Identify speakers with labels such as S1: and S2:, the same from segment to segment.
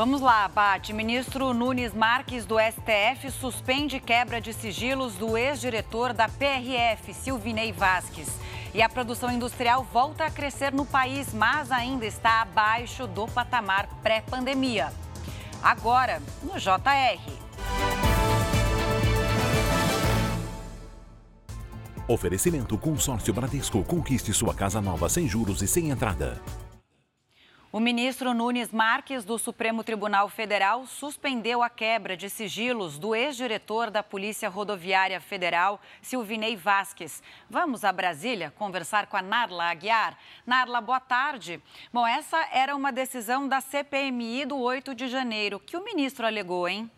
S1: Vamos lá, Bate. Ministro Nunes Marques do STF suspende quebra de sigilos do ex-diretor da PRF, Silvinei Vasques. E a produção industrial volta a crescer no país, mas ainda está abaixo do patamar pré-pandemia. Agora, no JR.
S2: Oferecimento Consórcio Bradesco. Conquiste sua casa nova sem juros e sem entrada.
S1: O ministro Nunes Marques, do Supremo Tribunal Federal, suspendeu a quebra de sigilos do ex-diretor da Polícia Rodoviária Federal, Silvinei Vasques. Vamos a Brasília conversar com a Narla Aguiar. Narla, boa tarde. Bom, essa era uma decisão da CPMI do 8 de janeiro. que o ministro alegou, hein?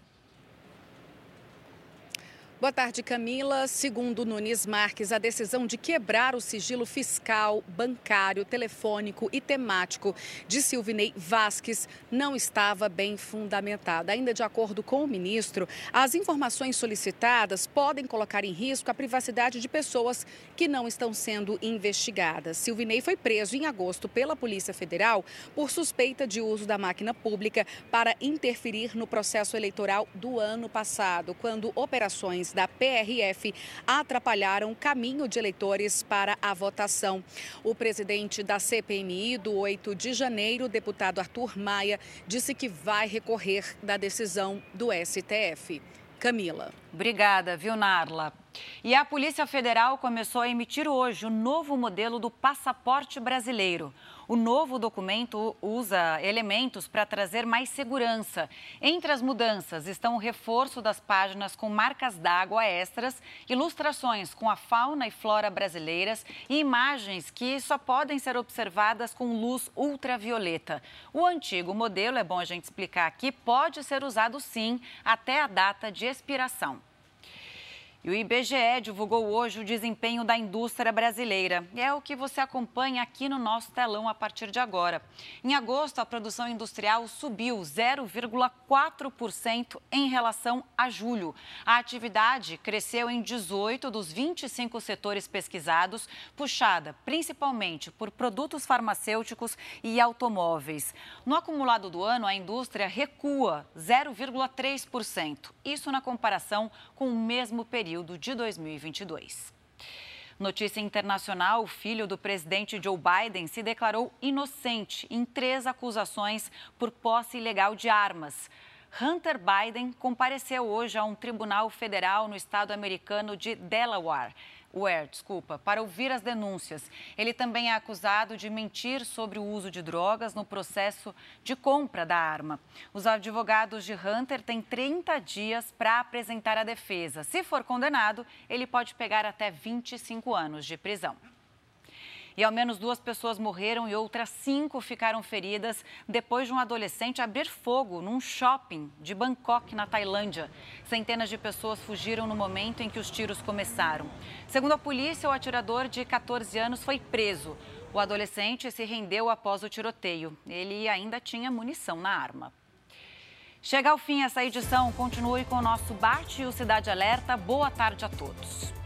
S3: Boa tarde, Camila. Segundo Nunes Marques, a decisão de quebrar o sigilo fiscal, bancário, telefônico e temático de Silvinei Vasques não estava bem fundamentada. Ainda de acordo com o ministro, as informações solicitadas podem colocar em risco a privacidade de pessoas que não estão sendo investigadas. Silvinei foi preso em agosto pela Polícia Federal por suspeita de uso da máquina pública para interferir no processo eleitoral do ano passado, quando operações da PRF atrapalharam o caminho de eleitores para a votação. O presidente da CPMI do 8 de janeiro, deputado Arthur Maia, disse que vai recorrer da decisão do STF. Camila.
S1: Obrigada, viu, Narla? E a Polícia Federal começou a emitir hoje o novo modelo do passaporte brasileiro. O novo documento usa elementos para trazer mais segurança. Entre as mudanças estão o reforço das páginas com marcas d'água extras, ilustrações com a fauna e flora brasileiras e imagens que só podem ser observadas com luz ultravioleta. O antigo modelo, é bom a gente explicar aqui, pode ser usado sim até a data de expiração. E o IBGE divulgou hoje o desempenho da indústria brasileira. É o que você acompanha aqui no nosso telão a partir de agora. Em agosto, a produção industrial subiu 0,4% em relação a julho. A atividade cresceu em 18 dos 25 setores pesquisados, puxada principalmente por produtos farmacêuticos e automóveis. No acumulado do ano, a indústria recua 0,3%. Isso na comparação com o mesmo período de 2022. Notícia internacional: o filho do presidente Joe Biden se declarou inocente em três acusações por posse ilegal de armas. Hunter Biden compareceu hoje a um tribunal federal no estado americano de Delaware Ware, desculpa, para ouvir as denúncias. Ele também é acusado de mentir sobre o uso de drogas no processo de compra da arma. Os advogados de Hunter têm 30 dias para apresentar a defesa. Se for condenado, ele pode pegar até 25 anos de prisão. E ao menos duas pessoas morreram e outras cinco ficaram feridas depois de um adolescente abrir fogo num shopping de Bangkok, na Tailândia. Centenas de pessoas fugiram no momento em que os tiros começaram. Segundo a polícia, o atirador de 14 anos foi preso. O adolescente se rendeu após o tiroteio. Ele ainda tinha munição na arma. Chega ao fim essa edição. Continue com o nosso Bate e o Cidade Alerta. Boa tarde a todos.